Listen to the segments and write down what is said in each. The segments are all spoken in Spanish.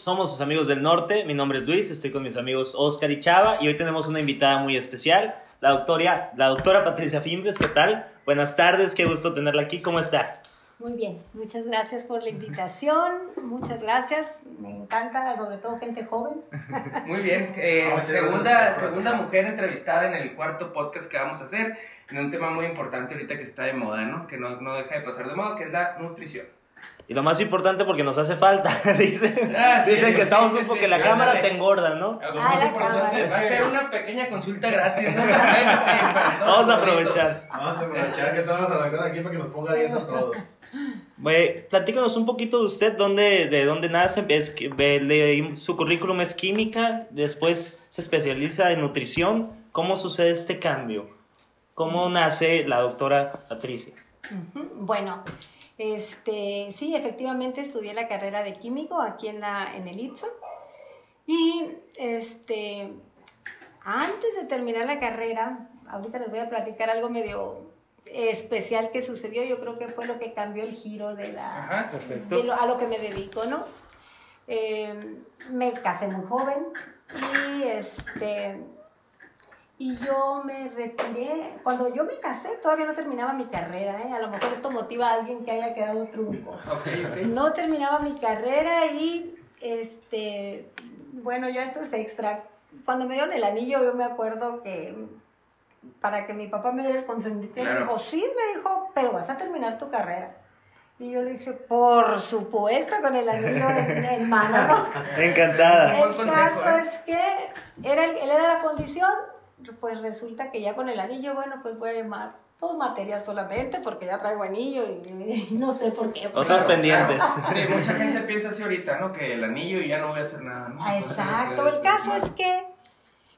somos sus amigos del norte. Mi nombre es Luis, estoy con mis amigos Oscar y Chava y hoy tenemos una invitada muy especial, la doctora, la doctora Patricia Fimbres. ¿Qué tal? Buenas tardes, qué gusto tenerla aquí. ¿Cómo está? Muy bien, muchas gracias por la invitación, muchas gracias, me encanta, sobre todo gente joven. Muy bien, eh, segunda, segunda mujer entrevistada en el cuarto podcast que vamos a hacer, en un tema muy importante ahorita que está de moda, ¿no? Que no, no deja de pasar de moda, que es la nutrición. Y lo más importante porque nos hace falta, dicen. Ah, sí, dicen que sí, estamos sí, un poco sí. que la cámara te engorda, ¿no? Lo Ah, más la importante cámara. es- va a ser una pequeña consulta gratis, ¿no? Vamos a aprovechar. Vamos a aprovechar que tenemos a la doctora aquí para que nos ponga dieta a todos. Platícanos un poquito de usted, dónde, de dónde nace. Es, leí su currículum es química, después se especializa en nutrición. ¿Cómo sucede este cambio? ¿Cómo nace la doctora Patricia? Ujú, Bueno, este, sí, efectivamente estudié la carrera de químico aquí en, la, en el ITSO. Y este, antes de terminar la carrera, ahorita les voy a platicar algo medio especial que sucedió. Yo creo que fue lo que cambió el giro de la, Ajá. Perfecto. de lo- a lo que me dedico, ¿no? Eh, me casé muy joven y este y yo me retiré. Cuando yo me casé todavía no terminaba mi carrera, ¿eh? A lo mejor esto motiva a alguien que haya quedado trunco. Ok, ok. No terminaba mi carrera y este bueno, ya esto es extra. Cuando me dieron el anillo yo me acuerdo que para que mi papá me diera el consentimiento, Claro. me dijo, sí, me dijo, pero vas a terminar tu carrera. Y yo le dije, por supuesto, con el anillo en, mano. ¿no? Encantada. El consejo, caso ¿eh? es que era, él era la condición, pues resulta que ya con el anillo, bueno, pues voy a llamar dos materias solamente porque ya traigo anillo y, no sé por qué. Otras Claro, pendientes. claro. Sí, mucha gente piensa así ahorita, ¿no? Que el anillo y ya no voy a hacer nada, ¿no? Ah, Exacto, el caso es que,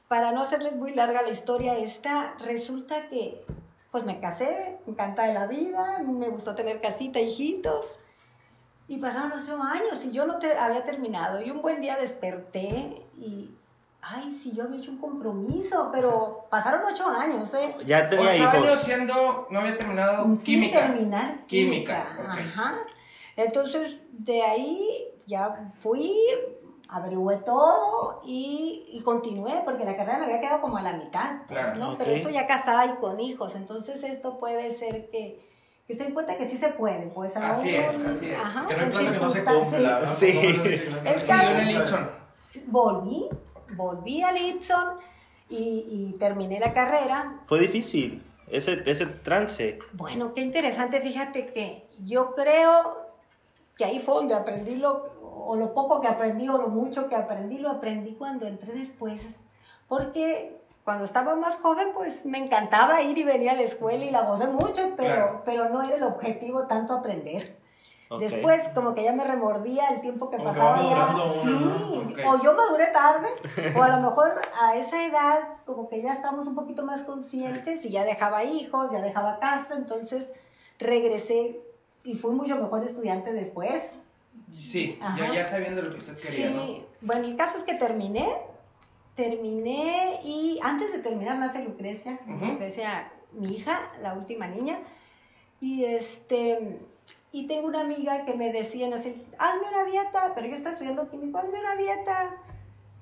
para no hacerles muy larga la historia esta, resulta que pues me casé, encantada de la vida, me gustó tener casita, hijitos, y pasaron los ocho años y yo no te- había terminado. Y un buen día desperté y, ay, sí, yo había hecho un compromiso, pero pasaron ocho años, ¿eh? Ya tenía Ocho años siendo, no había terminado Sin química. terminar Química. Ajá. Entonces, de ahí ya fui, averigüé todo y, y continué, porque la carrera me había quedado como a la mitad, pues, Claro, ¿no? Pero esto ya casada y con hijos, entonces esto puede ser que, que se den cuenta que sí se puede, pues Así aún, es, así es. Ajá, Que no hay que no se circunstancias- cumple, la verdad. Sí. El Siguió en el caso-. Volví, volví al Itson y, y terminé la carrera, Fue difícil ese, ese trance. Bueno, qué interesante, fíjate que yo creo que ahí fue donde aprendí lo, o lo poco que aprendí o lo mucho que aprendí, lo aprendí cuando entré después, porque cuando estaba más joven pues me encantaba ir y venir a la escuela y la gocé mucho, pero, Claro. pero no era el objetivo tanto aprender. Después como que ya me remordía el tiempo que pasaba. ya- sí, o yo maduré tarde, o a lo mejor a esa edad como que ya estamos un poquito más conscientes y ya dejaba hijos, ya dejaba casa, entonces regresé y fui mucho mejor estudiante después. Sí, ya, ya sabiendo lo que usted quería, ¿no? Sí, bueno, el caso es que terminé, terminé y antes de terminar nace Lucrecia, Ujú. Lucrecia, mi hija, la última niña, y este, y tengo una amiga que me decían así, hazme una dieta, pero yo estaba estudiando químico, hazme una dieta,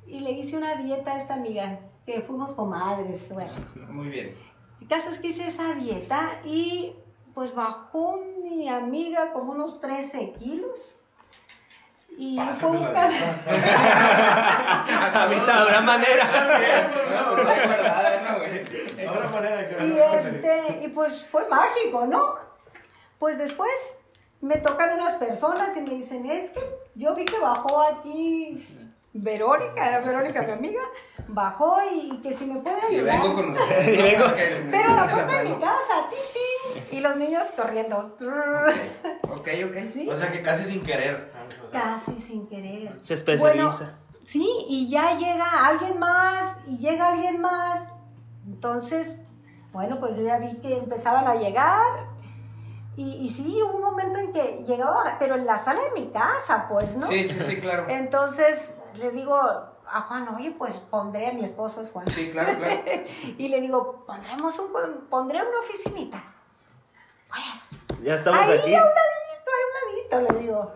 y le hice una dieta a esta amiga, que fuimos comadres, bueno. Muy bien. El caso es que hice esa dieta y pues bajó mi amiga como unos 13 kilos. Y fue Pásame un la cambio. dieta. Ahorita habrá manera. Y, este, y pues fue mágico, ¿no? Pues después me tocan unas personas y me dicen, es que yo vi que bajó aquí Verónica, era Verónica mi amiga, bajó y, y que si me puede Y ayudar. vengo con usted. Y vengo- Pero a la puerta de mi casa, tin, tin, y los niños corriendo. Ok, ok. ¿Sí? O sea que casi sin querer. O sea, Casi sin querer. Se especializa. Bueno, sí, y ya llega alguien más, y llega alguien más. Entonces, bueno, pues yo ya vi que empezaban a llegar. Y, y sí, hubo un momento en que llegaba, pero en la sala de mi casa, pues, ¿no? Sí, sí, sí, claro. Entonces le digo a Juan, oye, pues pondré a mi esposo, es Juan. Sí, claro, claro. Y le digo, pondremos un, pondré una oficinita. Pues, Ya estamos ahí aquí. a un ladito, a un ladito, le digo.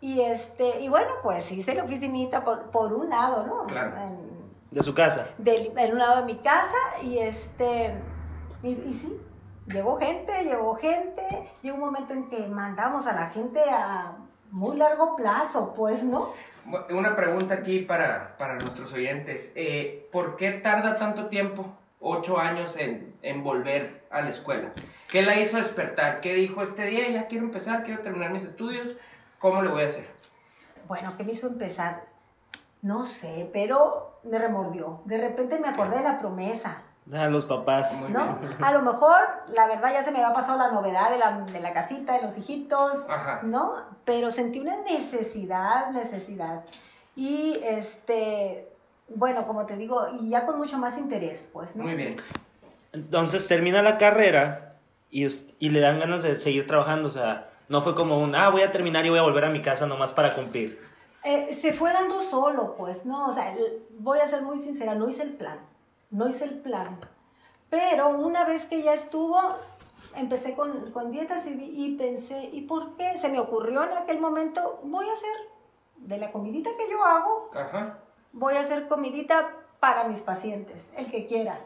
Y, este, y bueno, pues hice la oficinita por, por un lado, ¿no? Claro. En, De su casa. del- en un lado de mi casa y este y, y sí llegó gente llegó gente llegó un momento en que mandamos a la gente a muy largo plazo pues no Una pregunta aquí para, para nuestros oyentes. Eh, ¿Por qué tarda tanto tiempo, ocho años, en, en volver a la escuela? ¿Qué la hizo despertar? ¿Qué dijo este día? Ya quiero empezar, quiero terminar mis estudios. ¿Cómo le voy a hacer? bueno qué me hizo empezar no sé pero me remordió de repente me acordé de la promesa A los papás. Muy ¿no? bien. A lo mejor, la verdad, ya se me había pasado la novedad de la, de la casita, de los hijitos, Ajá. ¿no? Pero sentí una necesidad, necesidad. Y, este, bueno, como te digo, y ya con mucho más interés, pues, ¿no? Muy bien. Entonces termina la carrera y, y le dan ganas de seguir trabajando. O sea, no fue como un, ah, voy a terminar y voy a volver a mi casa nomás para cumplir. Eh, se fue dando solo, pues, ¿no? O sea, el- voy a ser muy sincera, no hice el plan, no hice el plan. Pero una vez que ya estuvo, empecé con, con dietas y, pensé, ¿y por qué? Se me ocurrió en aquel momento, voy a hacer de la comidita que yo hago, Ajá. voy a hacer comidita para mis pacientes, el que quiera.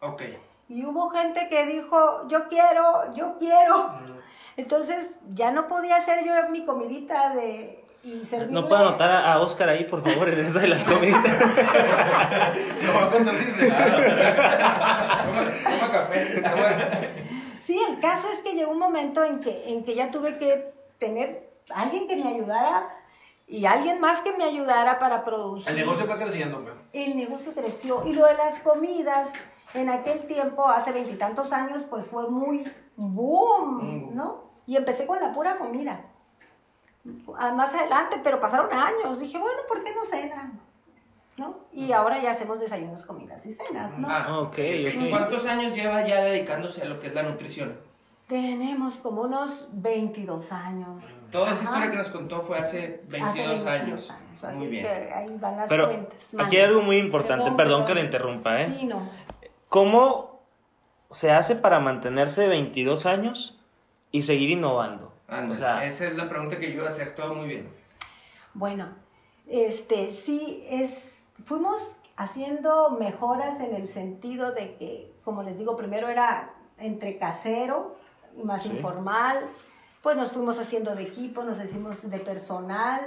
Ok. Y hubo gente que dijo, yo quiero, yo quiero. Entonces ya no podía hacer yo mi comidita de... Y No puedo anotar a, a Oscar ahí, por favor, en eso de las comidas. Toma café. Sí, el caso es que llegó un momento en que, en que ya tuve que tener alguien que me ayudara y alguien más que me ayudara para producir. El negocio fue creciendo, pues. El negocio creció y lo de las comidas en aquel tiempo, hace veintitantos años, pues fue muy boom, Mm. ¿no? Y empecé con la pura comida. Más adelante, pero pasaron años. Dije, bueno, ¿por qué no cena? ¿No? Y ahora ya hacemos desayunos, comidas y cenas, ¿no? Ah, Ok, ok. ¿Cuántos años lleva ya dedicándose a lo que es la nutrición? Tenemos como unos 22 años. Toda esa historia que nos contó fue hace 22 Hace años. Así Muy bien. que ahí van las Pero cuentas. aquí Mande. hay algo muy importante, perdón, Perdón, que le interrumpa, ¿eh? Sí, no. ¿Cómo se hace para mantenerse 22 años y seguir innovando? O sea, esa es la pregunta que yo iba a hacer. Todo muy bien. Bueno, este, sí, es, fuimos haciendo mejoras en el sentido de que, como les digo, primero era entre casero y más Sí. informal, pues nos fuimos haciendo de equipo, nos hicimos de personal,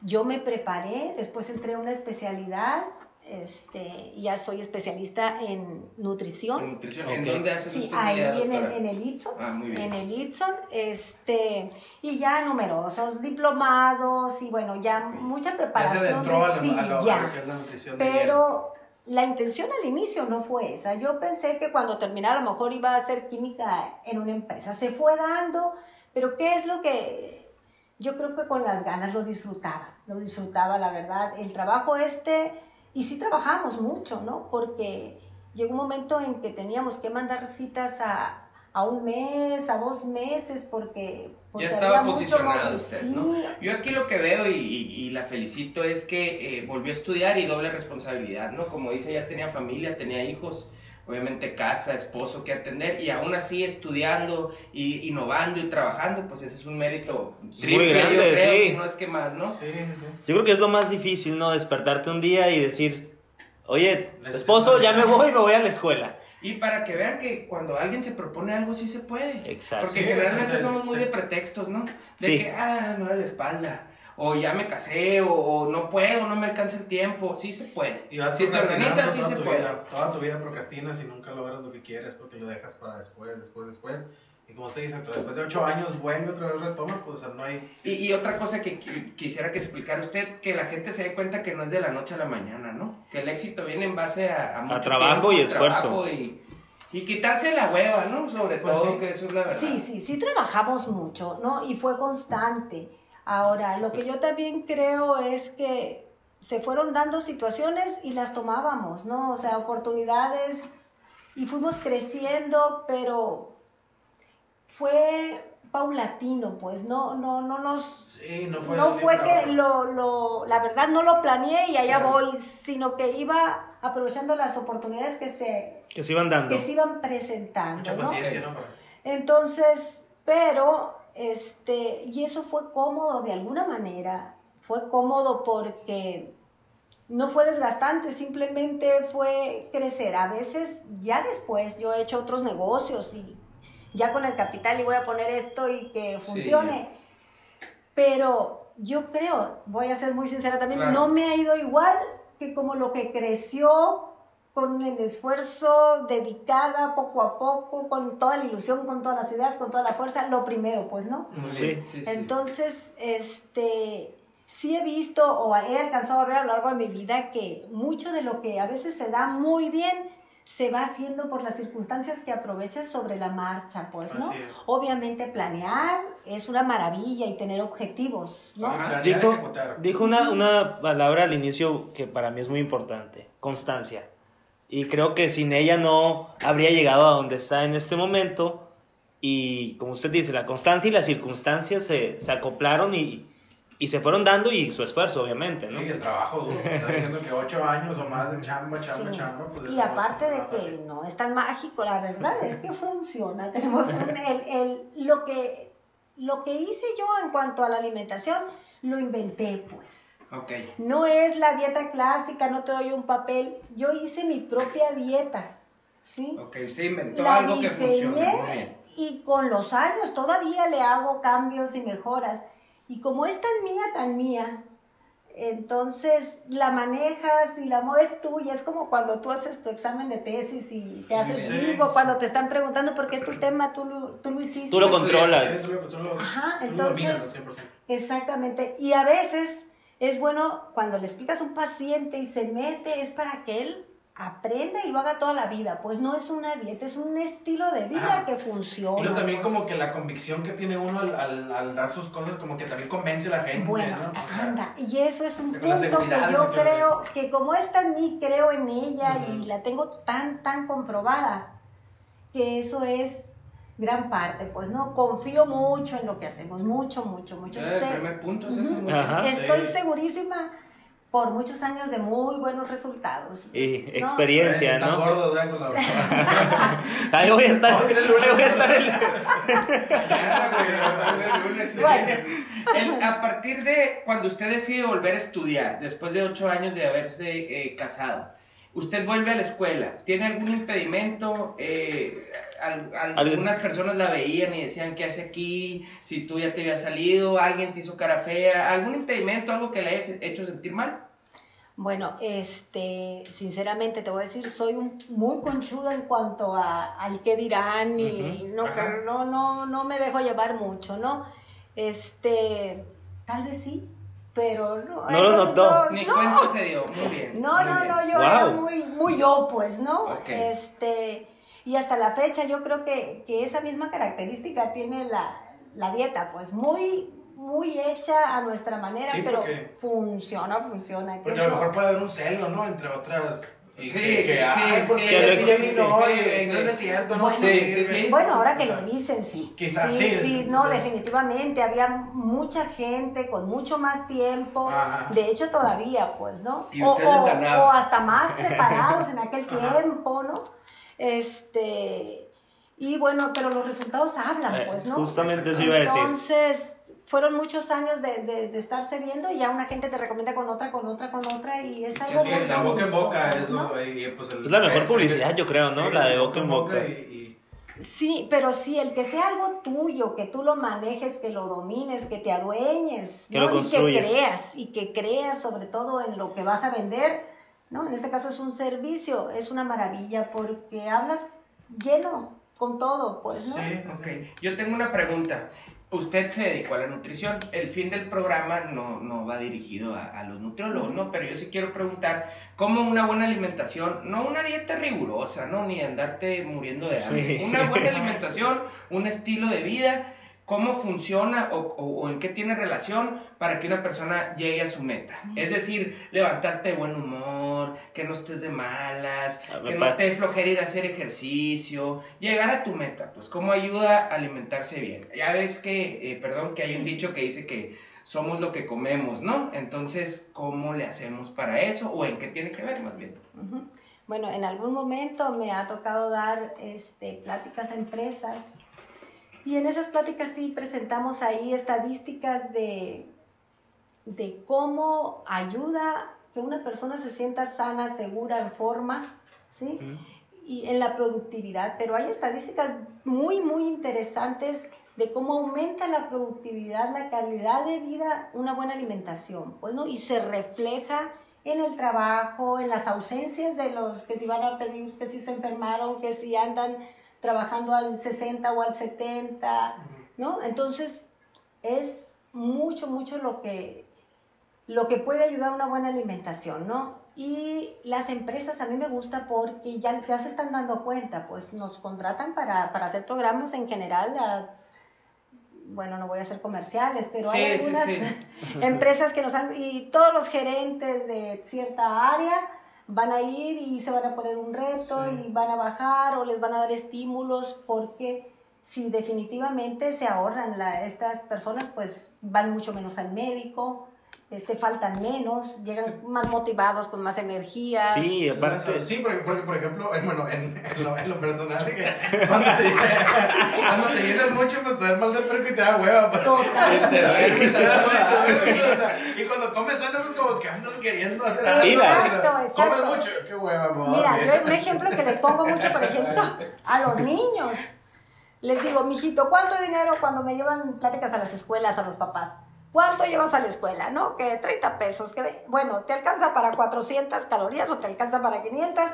yo me preparé, después entré a una especialidad, este, ya soy especialista en En nutrición. nutrición. ¿En dónde hace su Sí, ahí en en el Itson, Ah, muy bien. en el Itson, este, y ya numerosos diplomados y bueno, ya mucha Ya se preparación. adentró de- a lo, sí, a lo- a ya. lo que es la nutrición. de Pero la intención al inicio no fue esa. Yo pensé que cuando terminara a lo mejor iba a hacer química en una empresa. Se fue dando, pero ¿qué es lo que yo creo que con las ganas lo disfrutaba? Lo disfrutaba, la verdad. El trabajo este, y sí trabajamos mucho, ¿no? Porque llegó un momento en que teníamos que mandar citas a, a un mes, a dos meses, porque... porque Ya estaba había posicionado usted, ¿no? Yo aquí lo que veo y, y- y la felicito es que eh, volvió a estudiar y doble responsabilidad, ¿no? Como dice, ya tenía familia, tenía hijos, obviamente casa, esposo que atender y aún así estudiando y innovando y trabajando, pues ese es un mérito triple, grande, yo creo, sí. si no es que más, ¿no? Sí, sí. yo creo que es lo más difícil, ¿no? Despertarte un día y decir, oye, esposo, ya me ayuda". voy, me voy a la escuela. Y para que vean que cuando alguien se propone algo sí se puede. Exacto. Porque Sí, generalmente somos muy sí. de pretextos, ¿no? De Sí. que, ah, me duele la espalda. O ya me casé, o, o no puedo, no me alcanza el tiempo. Sí se puede. Y vas Si te organizas, sí toda se tu puede. vida. Toda tu vida procrastinas y nunca logras lo que quieres porque lo dejas para después, después, después. Y como usted dice, después de ocho años vuelve otra vez retoma, pues o sea, no hay... Y, y otra cosa que qui- quisiera que explicara usted, que la gente se dé cuenta que no es de la noche a la mañana, ¿no? Que el éxito viene en base a, mucho trabajo y esfuerzo. trabajo y, y quitarse la hueva, ¿no? Sobre Pues todo, sí. que eso es la verdad. Sí, sí, sí trabajamos mucho, ¿no? Y fue constante. Ahora, lo que yo también creo es que se fueron dando situaciones y las tomábamos, ¿no? O sea, oportunidades y fuimos creciendo, pero fue paulatino, pues, no, no, no nos... Sí, no fue... No fue que lo, lo, la verdad no lo planeé y allá Claro. voy, sino que iba aprovechando las oportunidades que se, Que se iban dando. que se iban presentando, Mucha ¿no? paciencia, ¿no? Entonces, pero este, y eso fue cómodo de alguna manera. Fue cómodo porque no fue desgastante, simplemente fue crecer. A veces, ya después, yo he hecho otros negocios y ya con el capital y voy a poner esto y que funcione. Pero yo creo, voy a ser muy sincera también, no me ha ido igual que como lo que creció con el esfuerzo dedicada poco a poco, con toda la ilusión, con todas las ideas, con toda la fuerza, lo primero, pues, ¿no? Sí. sí, sí. Entonces, este, sí he visto o he alcanzado a ver a lo largo de mi vida que mucho de lo que a veces se da muy bien se va haciendo por las circunstancias que aprovechas sobre la marcha, pues, ¿no? Obviamente planear es una maravilla y tener objetivos, ¿no? Ajá. Planear, Dijo, dijo una, una palabra al inicio que para mí es muy importante, constancia. Y creo que sin ella no habría llegado a donde está en este momento. Y como usted dice, la constancia y las circunstancias se, se acoplaron y, y se fueron dando y su esfuerzo, obviamente, ¿no? Sí, el trabajo duro. Está diciendo que ocho años o más de chamba, chamba, Sí. chamba. Pues Y aparte de que no es tan mágico, la verdad es que funciona. Tenemos un- el, el- lo, que, lo que hice yo en cuanto a la alimentación, lo inventé, pues. Ok. No es la dieta clásica, no te doy un papel. Yo hice mi propia dieta, ¿sí? Ok, usted inventó La algo que bien. y con los años todavía le hago cambios y mejoras. Y como es tan mía, tan mía, entonces la manejas y la mueves tuya. Es como cuando tú haces tu examen de tesis y te haces Sí, vivo, sí. cuando te están preguntando por qué es tu tema, tú lo, tú lo hiciste. Tú lo controlas. Ajá, entonces- dominas al 100%. Exactamente. Y a veces es bueno cuando le explicas a un paciente y se mete, es para que él aprenda y lo haga toda la vida. Pues no es una dieta, es un estilo de vida Ajá. que funciona. Y luego también pues. como que la convicción que tiene uno al, al, al dar sus cosas como que también convence a la gente, Bueno, ¿no? O sea, anda, y eso es un punto que yo que- creo que como está en mí, creo en ella y la tengo tan, tan comprobada, que eso es gran parte, pues no, confío mucho en lo que hacemos, mucho, mucho, mucho. El Sé- primer punto es. Ajá. Estoy Sí. segurísima por muchos años de muy buenos resultados. Y ¿no? experiencia, ¿no? gordo, la- Ahí voy a estar. El lunes. ahí voy a estar el-. El- a partir de cuando usted decide volver a estudiar, después de ocho años de haberse eh, casado, usted vuelve a la escuela, ¿tiene algún impedimento? Eh, al- algunas personas la veían y decían, ¿qué hace aquí? Si tú ya te habías salido, alguien te hizo cara fea, ¿algún impedimento, algo que le haya hecho sentir mal? Bueno, este, sinceramente te voy a decir, soy un- muy conchuda en cuanto a, al qué dirán y no, ajá. no, no, no me dejo llevar mucho, ¿no? Este, tal vez sí, pero no. No lo notó. no. cuenta se dio, muy bien. No, muy no, bien. no, yo Wow. era muy, muy yo, pues, ¿no? Este, y hasta la fecha yo creo que, que esa misma característica tiene la, la dieta, pues, muy, muy hecha a nuestra manera, Sí, pero porque- funciona, funciona. que Porque a lo mejor puede haber un celo, ¿no? Entre otras. Sí, que, sí, no es cierto, no Bueno, Sí, sirve. sí, sí. Bueno, ahora que lo dicen, sí. Quizás sí. sí, no, definitivamente. Había mucha gente con mucho más tiempo. Ajá. De hecho, todavía, pues, ¿no? Y o, o- hasta más preparados en aquel Ajá. tiempo, ¿no? Este. Y bueno, pero los resultados hablan, Eh, pues, ¿no? Justamente eso iba a decir. Entonces, fueron muchos años de, de, de estarse viendo y ya una gente te recomienda con otra, con otra, con otra y es Sí, algo sí, muy la boca en boca es ¿no? lo y, pues, el- Es la mejor el- publicidad, yo creo, ¿no? sí, La de boca en boca. y- y- Sí, pero sí, el que sea algo tuyo, que tú lo manejes, que lo domines, que te adueñes, Que ¿no? lo y que creas, y que creas sobre todo en lo que vas a vender, ¿no? En este caso es un servicio, es una maravilla porque hablas lleno con todo, pues, ¿no? Sí, Ok, yo tengo una pregunta. Usted se dedicó a la nutrición. El fin del programa no, no va dirigido a, a los nutriólogos, ¿no? Pero yo sí quiero preguntar cómo una buena alimentación, no una dieta rigurosa, ¿no? Ni andarte muriendo de hambre. Sí. Una buena alimentación, un estilo de vida, cómo funciona o, o- o en qué tiene relación para que una persona llegue a su meta. Es decir, levantarte de buen humor, que no estés de malas, ver, que no te dé flojera ir a hacer ejercicio, llegar a tu meta, pues cómo ayuda a alimentarse bien. Ya ves que, eh, perdón, que hay Sí, un dicho que dice que somos lo que comemos, ¿no? Entonces, ¿cómo le hacemos para eso? ¿O en qué tiene que ver más bien? Bueno, en algún momento me ha tocado dar este, pláticas a empresas Y en esas pláticas sí presentamos ahí estadísticas de, de cómo ayuda que una persona se sienta sana, segura, en forma, ¿sí? Y en la productividad. Pero hay estadísticas muy, muy interesantes de cómo aumenta la productividad, la calidad de vida, una buena alimentación, pues, ¿no? Y se refleja en el trabajo, en las ausencias de los que si van a pedir, que si se enfermaron, que si andan trabajando al 60 o al 70, ¿no? Entonces, es mucho, mucho lo que, lo que puede ayudar a una buena alimentación, ¿no? Y las empresas a mí me gusta porque ya, ya se están dando cuenta, pues nos contratan para, para hacer programas en general a bueno, no voy a hacer comerciales, pero hay algunas empresas que nos han, y todos los gerentes de cierta área van a ir y se van a poner un reto y van a bajar o les van a dar estímulos porque si definitivamente se ahorran la, estas personas, pues van mucho menos al médico, este, faltan menos, llegan más motivados, con más energía. Sí, aparte. Sí, porque, por ejemplo, en, bueno, en, lo, en lo personal, cuando te, cuando te llenas mucho, pues te da mal del perro y te da hueva. Pues. y cuando comes sano, pues como que andas queriendo hacer algo. Exacto, exacto. Comes mucho, qué hueva, Mira, yo un ejemplo que les pongo mucho, por ejemplo, a los niños. Les digo, mijito, ¿cuánto dinero cuando me llevan pláticas a las escuelas a los papás? ¿Cuánto llevas a la escuela? ¿No? Que 30 pesos. Que, bueno, ¿te alcanza para 400 calorías o te alcanza para 500?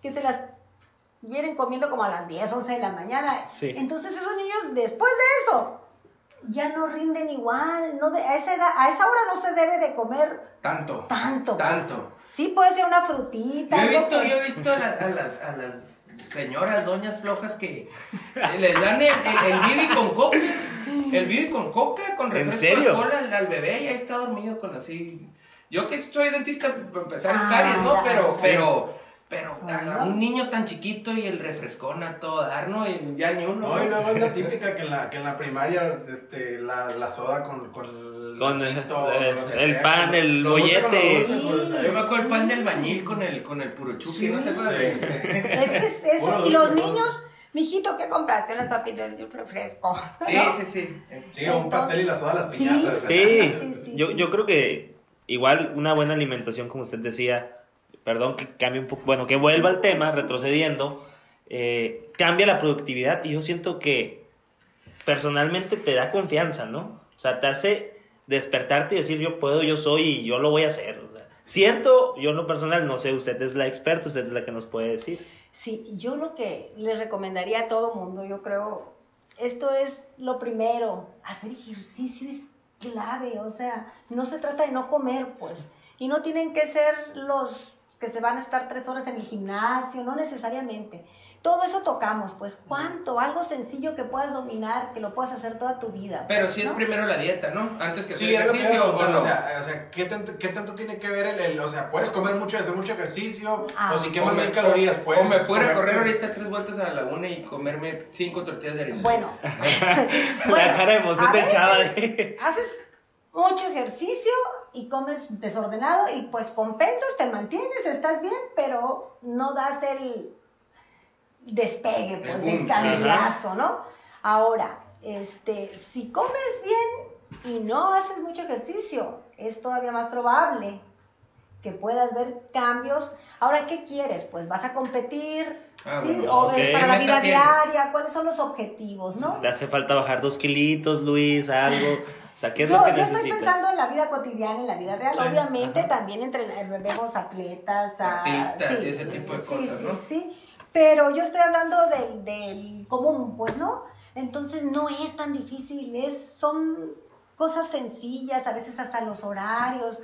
Que se las vienen comiendo como a las 10, 11 de la mañana. Sí. Entonces esos niños, después de eso, ya no rinden igual. No de, a, esa a esa hora no se debe de comer tanto. Tanto. Tanto. Sí, puede ser una frutita. Yo he visto, yo he visto a, a, las, a las señoras, doñas flojas que les dan el, el, bibi con coca. El bibi con coca, con refresco de cola al, al, bebé y ahí está dormido con así. Yo que soy dentista, para empezar es caries, ¿no? Pero, pero pero a un niño tan chiquito y el refrescón a todo dar, ¿no? Y ya ni uno. No, y luego es la típica que en la, que en la primaria, este, la, la soda con, con el, con el, el, el pan, el bollete. Sí. Yo me acuerdo el pan del bañil con el, con el puro chupi, sí. ¿no te acuerdas? Es que es eso. y los niños, mijito, ¿qué compraste? Unas papitas y un refresco. Sí, ¿no? sí, sí. Sí, un pastel y la soda, las piñatas. Sí, sí. Yo, yo creo que igual una buena alimentación, como usted decía, perdón que cambie un poco, bueno, que vuelva al tema, retrocediendo, eh, cambia la productividad y yo siento que personalmente te da confianza, ¿no? O sea, te hace despertarte y decir yo puedo, yo soy y yo lo voy a hacer. Siento, yo en lo personal, no sé, usted es la experta, usted es la que nos puede decir. Sí, yo lo que les recomendaría a todo mundo, yo creo, esto es lo primero, hacer ejercicio es clave, o sea, no se trata de no comer, pues, y no tienen que ser los que se van a estar tres horas en el gimnasio, no necesariamente. Todo eso tocamos, pues, ¿cuánto? Algo sencillo que puedas dominar, que lo puedas hacer toda tu vida. Pero pues, sí ¿no? es primero la dieta, ¿no? Antes que sí, hacer ejercicio o no. O sea, o sea ¿qué, tanto, ¿qué tanto tiene que ver el, el, o sea, puedes comer mucho y hacer mucho ejercicio, Ah. o si quemas mil calorías, pues. o me pudiera correr ahorita tres vueltas a la laguna y comerme cinco tortillas de harina. Bueno. la cara de emoción veces chava de... Haces mucho ejercicio y comes desordenado y pues compensas, te mantienes, estás bien, pero no das el despegue, pues, El el boom, cambiazo, ¿no? Ahora, este, si comes bien y no haces mucho ejercicio, es todavía más probable que puedas ver cambios. Ahora, ¿qué quieres? Pues vas a competir, Ah, ¿sí? bueno, o es para la ¿Qué vida diaria, ¿cuáles son los objetivos, no? Le hace falta bajar dos kilitos, Luis, algo. Sea, ¿qué es yo, lo que yo estoy pensando en la vida cotidiana, en la vida real. Sí, Obviamente ajá. también entren- vemos atletas, a- Artistas y ese tipo de sí, cosas, sí, ¿no? Sí, pero yo estoy hablando del, del común, pues, ¿no? Entonces no es tan difícil, es, son cosas sencillas, a veces hasta los horarios,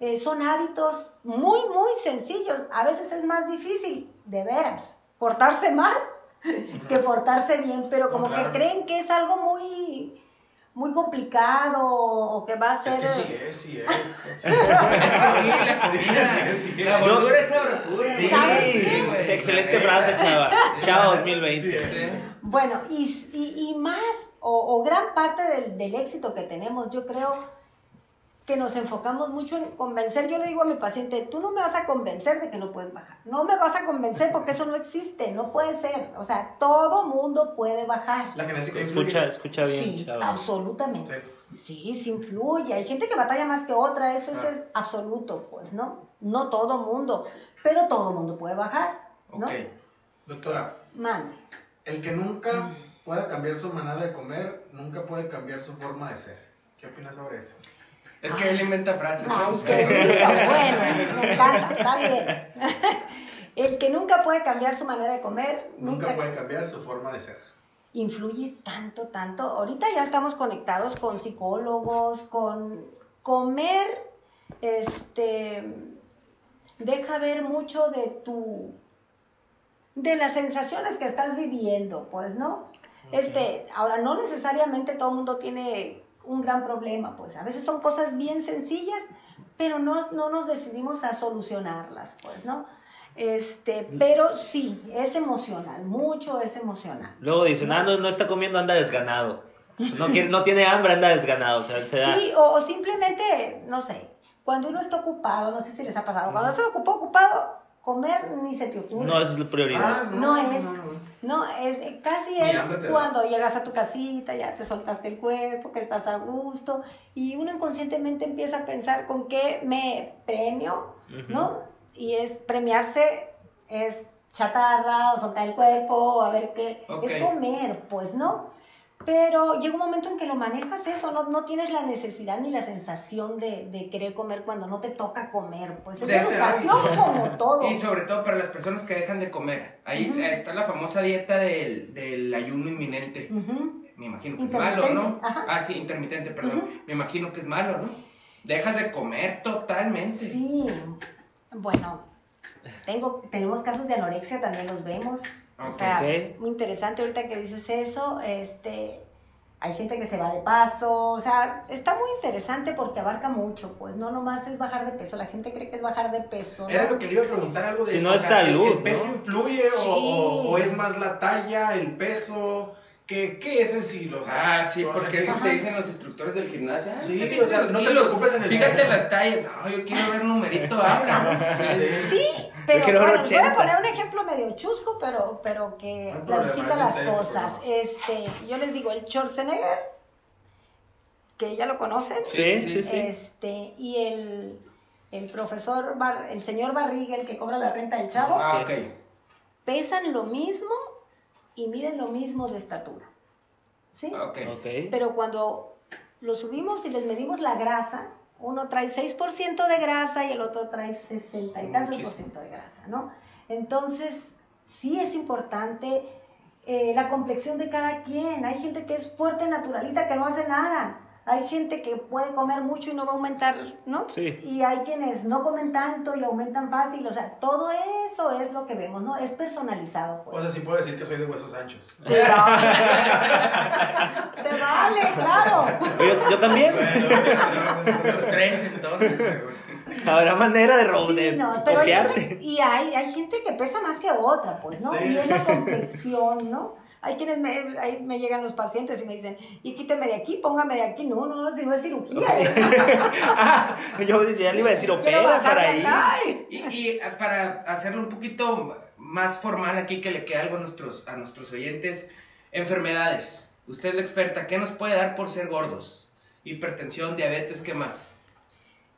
eh, son hábitos muy, muy sencillos. A veces es más difícil, de veras, portarse mal que portarse bien, pero como Claro. que creen que es algo muy muy complicado o que va a ser Es que sí es, sí es. Es que sí, la comida, la gordura es sabrosura. Sí, ¿Sabes qué? güey. excelente frase, chava. Sí. Chava 2020. Sí. bueno y, y, y más o, o gran parte del, del éxito que tenemos yo creo que nos enfocamos mucho en convencer. Yo le digo a mi paciente, tú no me vas a convencer de que no puedes bajar. No me vas a convencer porque eso no existe, no puede ser. O sea, todo mundo puede bajar. La genética Escucha, influye. escucha bien, Sí, absolutamente. Sí. Sí, sí influye. Hay gente que batalla más que otra, eso es, es absoluto, pues, ¿no? No todo mundo, pero todo mundo puede bajar, ¿no? Ok. Doctora, Mande. el que nunca pueda cambiar su manera de comer, nunca puede cambiar su forma de ser. ¿Qué opinas sobre eso? Es que él inventa frases. ¿no? Qué rico, bueno, me encanta, está bien. El que nunca puede cambiar su manera de comer, Nunca, nunca, puede cambiar su forma de ser. influye tanto, tanto. Ahorita ya estamos conectados con psicólogos, con comer, este, deja ver mucho de tu, de las sensaciones que estás viviendo, pues, ¿no? Este, ahora no necesariamente todo el mundo tiene un gran problema, pues a veces son cosas bien sencillas, pero no, no nos decidimos a solucionarlas, pues, ¿no? Este, pero sí, es emocional, mucho es emocional. Luego dicen, ah, no, no está comiendo, anda desganado. No, quiere, no tiene hambre, anda desganado. O sea, se da- Sí, o, o simplemente, no sé, cuando uno está ocupado, no sé si les ha pasado, cuando estás ocupado, ocupado, comer ni se te ocurre. no es la prioridad. Ah, No es. No, es- casi Ni es da. cuando llegas a tu casita, ya te soltaste el cuerpo, que estás a gusto, y uno inconscientemente empieza a pensar con qué me premio, ¿no? Y es premiarse, es chatarra o soltar el cuerpo, o a ver qué, es comer, pues, ¿no? Pero llega un momento en que lo manejas eso, no, no tienes la necesidad ni la sensación de, de querer comer cuando no te toca comer, pues es De hacer educación como todo. Y sobre todo para las personas que dejan de comer. Ahí está la famosa dieta del, del ayuno inminente. Me imagino que es malo, ¿no? Ajá. Ah, sí, intermitente, perdón. Me imagino que es malo, ¿no? Dejas de comer totalmente. Sí, bueno, tengo, tenemos casos de anorexia, también los vemos. O sea, muy interesante ahorita que dices eso. Este, hay gente que se va de paso. O sea, está muy interesante porque abarca mucho, pues no nomás es bajar de peso. La gente cree que es bajar de peso. ¿no? Era lo que le iba a preguntar algo de Si eso, no o es sea, ¿el- salud, ¿El peso ¿no? influye o- Sí. o, o es más la talla, el peso? ¿Qué, qué es en sí? O sea, Ah, sí, porque ¿qué- eso te dicen los instructores del gimnasio. Ah, Sí, ¿qué o sea, los no te preocupes en el Fíjate peso. las tallas. No, yo quiero ver un numerito, habla. Sí. Pero bueno, voy a 80. poner un ejemplo medio chusco, pero, pero que No las cosas. Este, yo les digo, el Schwarzenegger, que ya lo conocen, Sí, sí, sí. Este, y el, el profesor, Bar- el señor Barriga, el que cobra la renta del chavo, Ah, ok. pesan lo mismo y miden lo mismo de estatura. ¿Sí? Ok. Ok. Pero cuando lo subimos y les medimos la grasa, uno trae 6% de grasa y el otro trae 60 y tantos por ciento de grasa, ¿no? Entonces, sí es importante eh, la complexión de cada quien. Hay gente que es fuerte, naturalita, que no hace nada. Hay gente que puede comer mucho y no va a aumentar, ¿no? Sí. Y hay quienes no comen tanto y aumentan fácil. O sea, todo eso es lo que vemos, ¿no? Es personalizado, pues. O sea, sí puedo decir que soy de huesos anchos. Se vale, claro. Yo, yo también. Los tres entonces. Habrá manera de, ro- Sí, de no, pero hay gente, y hay, hay gente que pesa más que otra, pues, ¿no? Sí. Y es la complexión, ¿no? Hay quienes me, ahí me llegan los pacientes y me dicen, y quíteme de aquí, póngame de aquí. No, no, no, si no es cirugía. ¿eh? Ah, yo ya le iba a decir, Quiero opera bajar para ahí. Y, y para hacerlo un poquito más formal aquí, que le quede algo a nuestros, a nuestros oyentes, enfermedades. Usted es la experta, ¿qué nos puede dar por ser gordos? Hipertensión, diabetes, ¿qué más?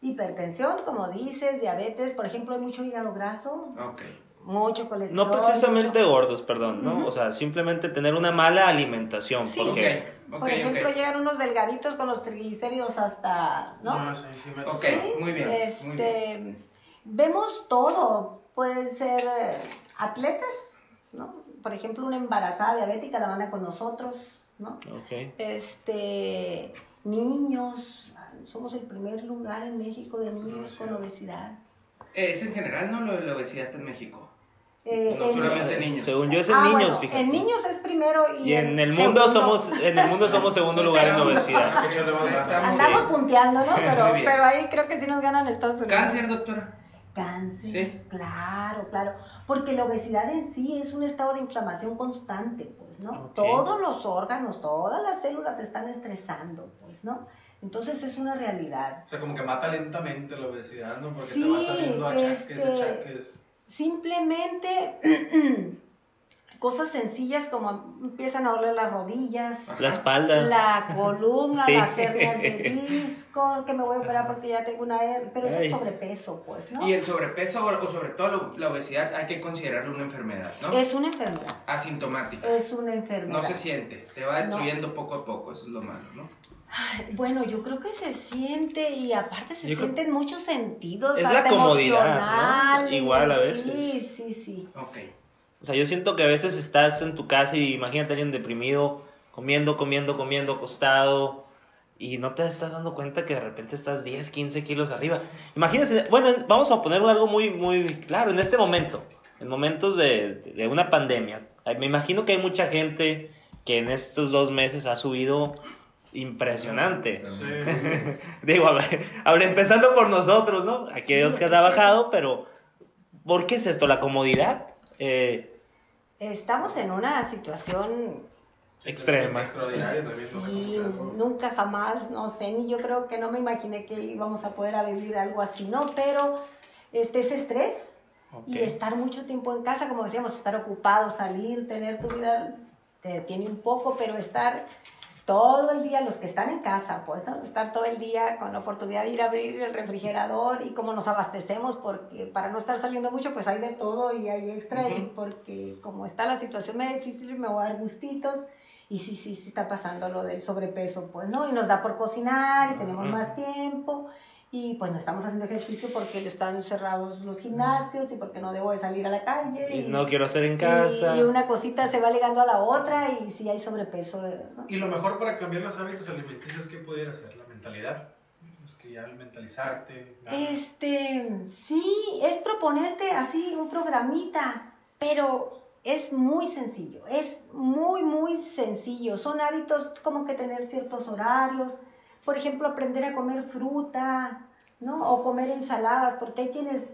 Hipertensión, como dices, diabetes, por ejemplo, hay mucho hígado graso, Ok. mucho colesterol. No precisamente mucho- gordos, perdón, ¿no? O sea, simplemente tener una mala alimentación. Sí. Porque Ok, ok, Por ejemplo, llegan unos delgaditos con los triglicéridos hasta, ¿no? No, sí, sí me... Ok, Sí, muy bien. Este, muy bien. Vemos todo. Pueden ser atletas, ¿no? Por ejemplo, una embarazada diabética la van a con nosotros, ¿no? Ok. Este, niños. Somos el primer lugar en México de niños sí. con obesidad. Eh, Es en general, ¿no? Lo de la obesidad en México. Eh, No en- solamente niños. Según yo es en Ah, niños, bueno, fíjate. En niños es primero y, Y en el mundo segundo. somos, en el mundo somos segundo lugar en obesidad. Andamos Sí. punteando, ¿no? Pero, pero ahí creo que sí nos ganan Estados Unidos. Cáncer, doctora. Cáncer, Sí. claro, claro. Porque la obesidad en sí es un estado de inflamación constante, pues, ¿no? Ok. Todos los órganos, todas las células se están estresando, pues, ¿no? Entonces es una realidad. O sea, como que mata lentamente la obesidad, ¿no? Porque Sí, te va saliendo achaques, este- achaques. Simplemente cosas sencillas como empiezan a doler las rodillas, La espalda. la columna, Sí. las hernias de disco, que me voy a operar porque ya tengo una hernia, pero es el sobrepeso, pues, ¿no? Y el sobrepeso o, sobre todo la obesidad hay que considerarlo una enfermedad, ¿no? Es una enfermedad, Asintomática. es una enfermedad. No se siente, te va destruyendo poco a poco, eso es lo malo, ¿no? Ay, Bueno, yo creo que se siente y aparte se Yo siente en muchos sentidos. Es la hasta comodidad, ¿no? Igual a veces. Sí, sí, sí. Ok. O sea, yo siento que a veces estás en tu casa y imagínate a alguien deprimido, comiendo, comiendo, comiendo, acostado, y no te estás dando cuenta que de repente estás 10, 15 kilos arriba. Imagínense, bueno, vamos a poner algo muy, muy claro, en este momento, en momentos de, de una pandemia, me imagino que hay mucha gente que en estos dos meses ha subido impresionante. Sí. Digo, a ver, a ver, empezando por nosotros, ¿no? Que han sí. trabajado, pero ¿por qué es esto? ¿La comodidad? Eh, Estamos en una situación Extrema. ¿no? nunca jamás, no sé, ni yo creo que no me imaginé que íbamos a poder a vivir algo así, ¿no? Pero este es estrés y estar mucho tiempo en casa, como decíamos, estar ocupado, salir, tener tu vida, te detiene un poco, pero estar todo el día, los que están en casa, pues, ¿no? estar todo el día con la oportunidad de ir a abrir el refrigerador y cómo nos abastecemos, porque para no estar saliendo mucho, pues hay de todo y hay extra, porque como está la situación medio difícil, me voy a dar gustitos. Y sí, sí, sí está pasando lo del sobrepeso, pues, ¿no? Y nos da por cocinar y tenemos Ujú. más tiempo. Y pues no estamos haciendo ejercicio porque están cerrados los gimnasios y porque no debo de salir a la calle. Y no quiero hacer en casa. Y, una cosita se va ligando a la otra y si hay sobrepeso. ¿no? Y lo mejor para cambiar los hábitos alimenticios, ¿qué pudiera ser? La mentalidad. Pues que ya al mentalizarte. ya- Este, sí, es proponerte así un programita, pero es muy sencillo, es muy, muy sencillo. Son hábitos como que tener ciertos horarios, por ejemplo, aprender a comer fruta, ¿no? O comer ensaladas, porque hay quienes,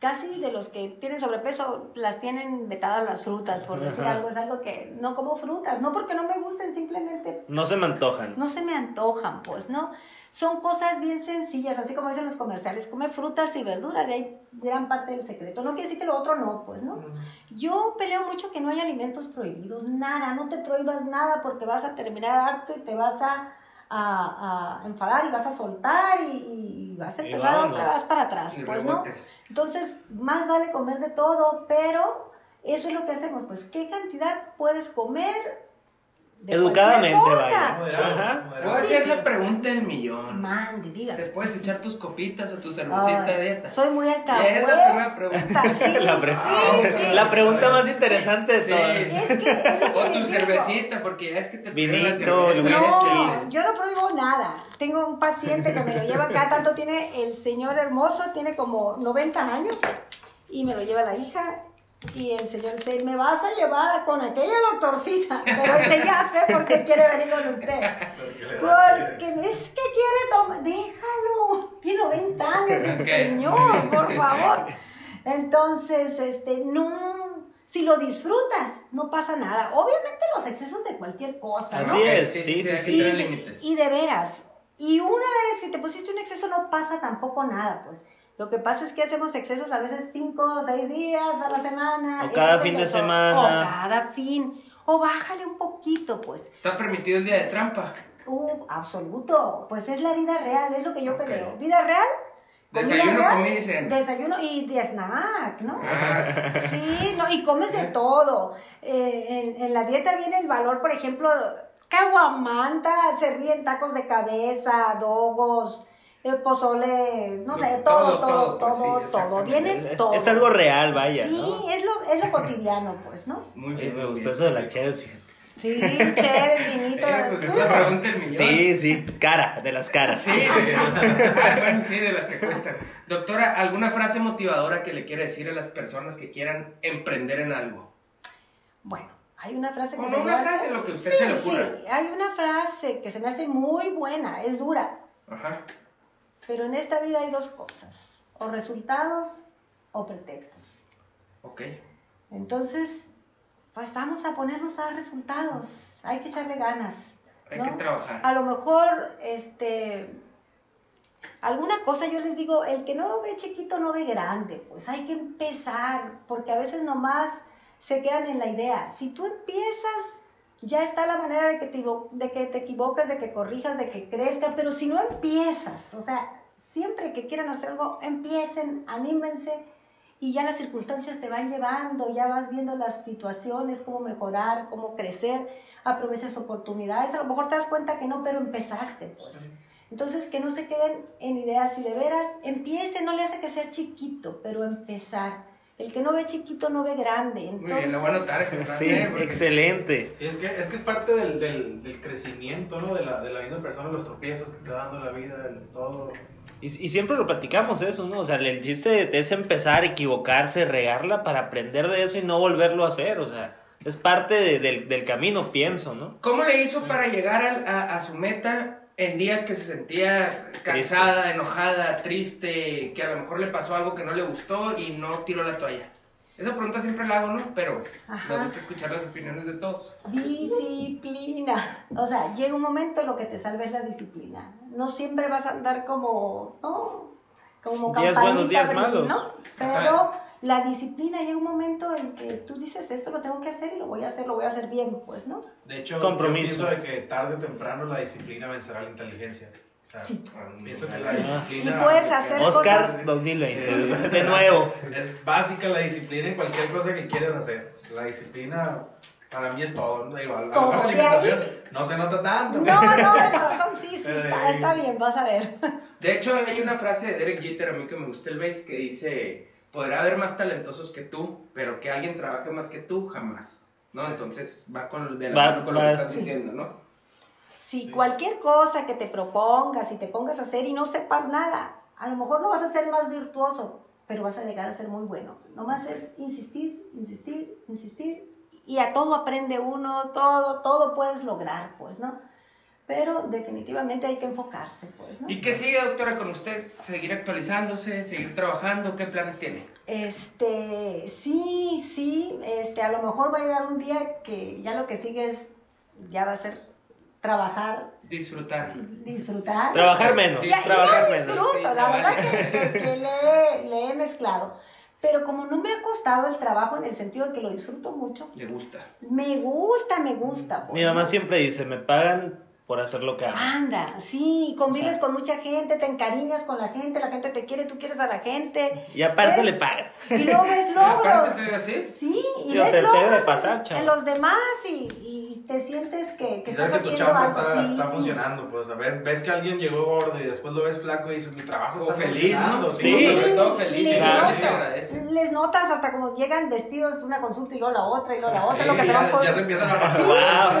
casi de los que tienen sobrepeso, las tienen vetadas las frutas, por decir Ajá. algo, es algo que no como frutas, no porque no me gusten, simplemente No se me antojan. no se me antojan, pues, ¿no? Son cosas bien sencillas, así como dicen los comerciales, come frutas y verduras, y hay gran parte del secreto. No quiere decir que lo otro no, pues, ¿no? Yo peleo mucho que no hay alimentos prohibidos, nada, no te prohíbas nada porque vas a terminar harto y te vas a, a- a enfadar y vas a soltar y, y vas a Y empezar vámonos. otra vez para atrás, Y pues, ¿no? Entonces, más vale comer de todo, pero eso es lo que hacemos, pues, ¿qué cantidad puedes comer? De Educadamente, vaya. Moderado, Ajá. moderado. Voy a hacer la pregunta del millón. Mande, diga. ¿Te puedes echar tus copitas o tu cervecita Ay, de dieta? Soy muy Y es la alcahueta. primera pregunta. Sí, La, pre- sí, sí. la pregunta más interesante de Sí. todas. Es que O tu cervecita, porque ya es que te Vinito, No, yo no prohíbo nada. Tengo un paciente que me lo lleva acá, tanto tiene el señor hermoso, tiene como 90 años, y me lo lleva la hija. Y el señor dice, me vas a llevar con aquella doctorcita, pero ese ya sé por qué quiere venir con usted. Porque es que quiere tomar, déjalo, tiene 90 años el señor, por favor. Entonces, este, no, si lo disfrutas, no pasa nada. Obviamente los excesos de cualquier cosa, ¿no? Así es, sí, sí, sí. Y, y de veras, y una vez si te pusiste un exceso no pasa tampoco nada, pues. Lo que pasa es que hacemos excesos a veces cinco o seis días a la semana. O cada fin de semana. O cada fin. O bájale un poquito, pues. Está permitido el día de trampa. Uh, absoluto. Pues es la vida real, es lo que yo peleo. Vida real. Desayuno, cena. Desayuno y de snack, ¿no? Ah, Sí, no, y comes de todo. Eh, en, en la dieta viene el valor, por ejemplo, caguamanta, se ríen tacos de cabeza, dogos, el pozole, no sé, todo, Todo, todo, todo, pues sí, todo. Viene Es, todo. es algo real, vaya. Sí, ¿no? es, lo, es lo cotidiano, pues, ¿no? Muy Eh, bien. me muy gustó bien. eso de la Cheves, fíjate. Sí, chévere, vinito. Eh, pues es Tú- la pregunta del millón. Sí, sí, cara, de las caras. Sí, sí, sí. Ah, bueno, sí, de las que cuestan. Doctora, ¿alguna frase motivadora que le quiera decir a las personas que quieran emprender en algo? Bueno, hay una frase que O se no me una hace- frase, lo que usted se le ocurra. Sí, hay una frase que se me hace muy buena, es dura, Ajá. Pero en esta vida hay dos cosas, o resultados o pretextos. Ok. Entonces, pues vamos a ponernos a dar resultados. Hay que echarle ganas. Hay ¿no? que trabajar. A lo mejor, este, alguna cosa yo les digo, el que no ve chiquito no ve grande, pues hay que empezar, porque a veces nomás se quedan en la idea. Si tú empiezas, ya está la manera de que te, de que te equivoques, de que corrijas, de que crezca, pero si no empiezas, o sea, siempre que quieran hacer algo, empiecen, anímense y ya las circunstancias te van llevando, ya vas viendo las situaciones, cómo mejorar, cómo crecer, aprovechas oportunidades, a lo mejor te das cuenta que no, pero empezaste, pues. Entonces, que no se queden en ideas y de veras, empiecen, no le hace que sea chiquito, pero empezar. El que no ve chiquito no ve grande. Muy Entonces, bien, lo voy a anotar esa frase. Sí, ¿eh? Porque- excelente. Y es que es, que es parte del, del, del crecimiento, ¿no? De la, de la misma persona, los tropiezos que te va dando la vida, el todo. Y, y siempre lo platicamos eso, ¿no? O sea, el chiste es empezar, equivocarse, regarla para aprender de eso y no volverlo a hacer. O sea, es parte de- del, del camino, pienso, ¿no? ¿Cómo le hizo para llegar a, a su meta en días que se sentía cansada, enojada, triste, que a lo mejor le pasó algo que no le gustó y no tiró la toalla? Esa pregunta siempre la hago, ¿no? Pero Ajá. me gusta escuchar las opiniones de todos. Disciplina. O sea, llega un momento en lo que te salva es la disciplina. No siempre vas a andar como, ¿no? Como Días campanita, buenos, días pero- malos. ¿no? Pero la disciplina llega un momento en que tú dices, esto lo tengo que hacer y lo voy a hacer, lo voy a hacer bien, pues, ¿no? De hecho, Compromiso. de que tarde o temprano la disciplina vencerá la inteligencia. O sea, Sí. Pienso que la Sí. disciplina. Si puedes hacer Oscar cosas- 2020, de nuevo. Es básica la disciplina en cualquier cosa que quieras hacer. La disciplina para mí es todo. ¿no? Digo, a Todo. la De ahí- alimentación no se nota tanto. No, no, de corazón sí, sí, está, ahí- está bien, vas a ver. De hecho, hay una frase de Derek Jeter, a mí que me gusta el bass, que dice, podrá haber más talentosos que tú, pero que alguien trabaje más que tú, jamás. ¿No? Entonces va con, de la Va- mano con lo va- que estás sí. diciendo, ¿no? Si cualquier cosa que te propongas y te pongas a hacer y no sepas nada, a lo mejor no vas a ser más virtuoso, pero vas a llegar a ser muy bueno. Nomás es insistir, insistir, insistir. Y a todo aprende uno, todo, todo puedes lograr, pues, ¿no? Pero definitivamente hay que enfocarse, pues, ¿no? ¿Y qué sigue, doctora, con usted? ¿Seguir actualizándose? ¿Seguir trabajando? ¿Qué planes tiene? Este, sí, sí, este, a lo mejor va a llegar un día que ya lo que sigue es, ya va a ser trabajar, Disfrutar. disfrutar. Trabajar menos, Sí, Ya, trabajar yo menos. disfruto, Sí, se la verdad que, que- que le, he- le he mezclado. Pero como no me ha costado el trabajo en el sentido de que lo disfruto mucho, Le gusta. me gusta, me gusta. pues, Mi mamá ¿no? siempre dice, me pagan por hacer lo que. Anda, sí, convives O sea- con mucha gente, te encariñas con la gente, la gente te quiere, tú quieres a la gente. Y aparte le pagan. Y luego ves Aparte logros. te así. Sí, y ves logros pasar, en, los demás y, y te sientes que, que estás que tu haciendo chamba algo. está, sí. está funcionando, pues, o ves, ves que alguien llegó gordo y después lo ves flaco y dices, mi trabajo O está feliz, funcionando. ¿no? Sí. Sobre todo feliz. Les notas, les notas hasta como llegan vestidos una consulta y luego la otra y luego la otra, Sí, lo que se van ya, por... ya se empiezan a Sí, Wow. claro.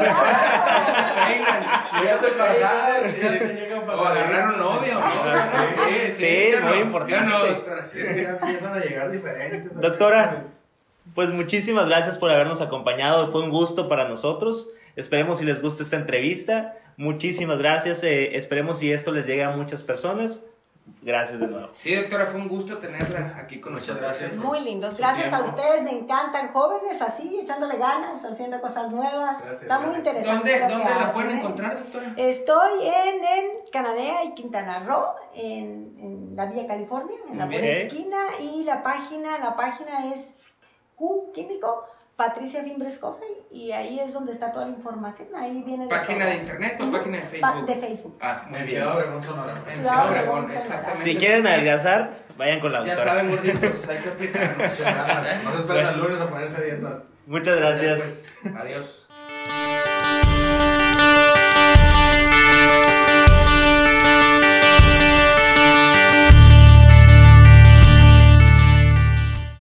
Ya se peinan. Ya se pagan, ya te llegan para O agarraron novio. ¿no? Sí, Sí, o muy no? importante. ¿Sí o no, doctora? Sí, ya empiezan a llegar diferentes. Doctora. Pues muchísimas gracias por habernos acompañado. Fue un gusto para nosotros. Esperemos si les gusta esta entrevista. Muchísimas gracias. eh, esperemos si esto les llega a muchas personas. Gracias de nuevo. Sí, doctora, fue un gusto tenerla aquí con Muchas nosotros. gracias. Muy lindos, gracias a ustedes, me encantan jóvenes así, echándole ganas, haciendo cosas nuevas. Gracias, Está muy interesante. ¿Dónde, dónde la hacen, pueden ¿eh? encontrar, doctora? Estoy en, en Cananea y Quintana Roo, en, en la Villa California, en la esquina, y la página, la página es Q Químico, Patricia Fimbres Coffee, y ahí es donde está toda la información, ahí viene de ¿Página todo. de internet o página de Pa- Facebook? de Facebook. Ah, muy En bien. Ciudad Obregón, Sonora. En Ciudad Ciudad Obregón, Obregón, Sonora. exactamente. Si quieren adelgazar, vayan con la Ya doctora. saben, gorditos, hay que aplicarnos. No se esperen al lunes a ponerse a dieta. Muchas gracias. Pues, adiós.